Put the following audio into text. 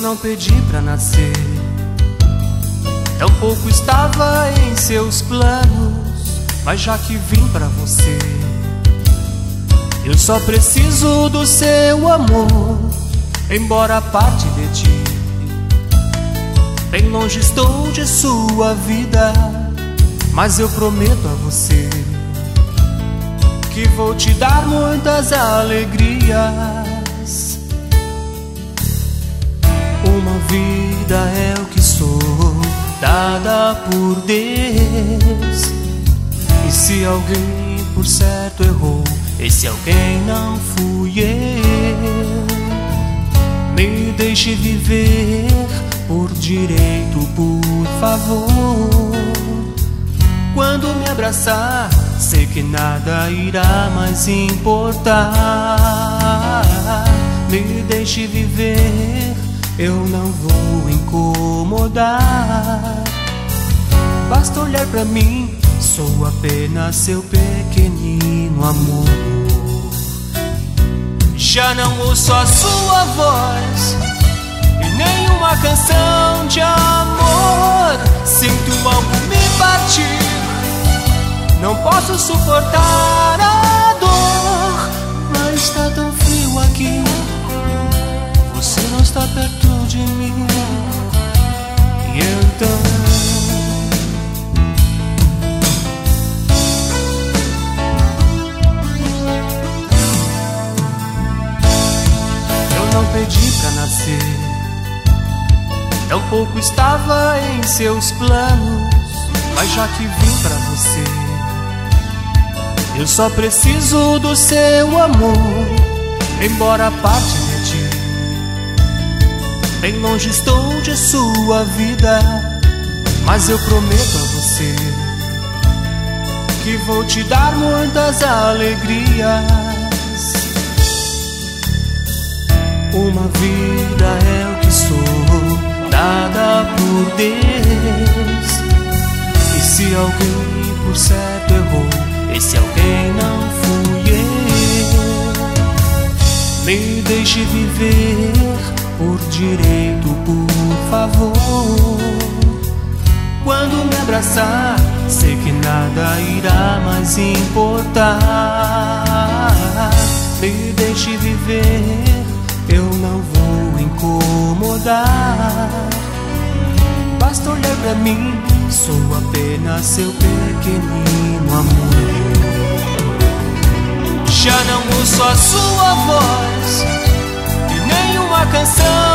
não pedi pra nascer, tampouco estava em seus planos, mas já que vim pra você, eu só preciso do seu amor, embora parte de ti. Bem longe estou de sua vida, mas eu prometo a você que vou te dar muitas alegrias. Por Deus. E se alguém por certo errou, esse alguém não fui eu. Me deixe viver por direito, por favor. Quando me abraçar, sei que nada irá mais importar. Me deixe viver, eu não vou incomodar. Olhar pra mim, sou apenas seu pequenino amor. Já não ouço a sua voz e nenhuma canção de amor. Sinto algo me partir não posso suportar a dor, mas está tão frio aqui. Você não está perto de mim. E então. Não pedi pra nascer, tampouco estava em seus planos, mas já que vim pra você. Eu só preciso do seu amor, embora parte de ti. Bem longe estou de sua vida, mas eu prometo a você que vou te dar muitas alegrias. Deus. E se alguém por certo errou, esse alguém não fui eu. Me deixe viver por direito, por favor. Quando me abraçar, sei que nada irá mais importar. Me deixe viver, eu não vou incomodar. Basta olhar pra mim, sou apenas seu pequenino amor já não ouço a sua voz e nenhuma canção.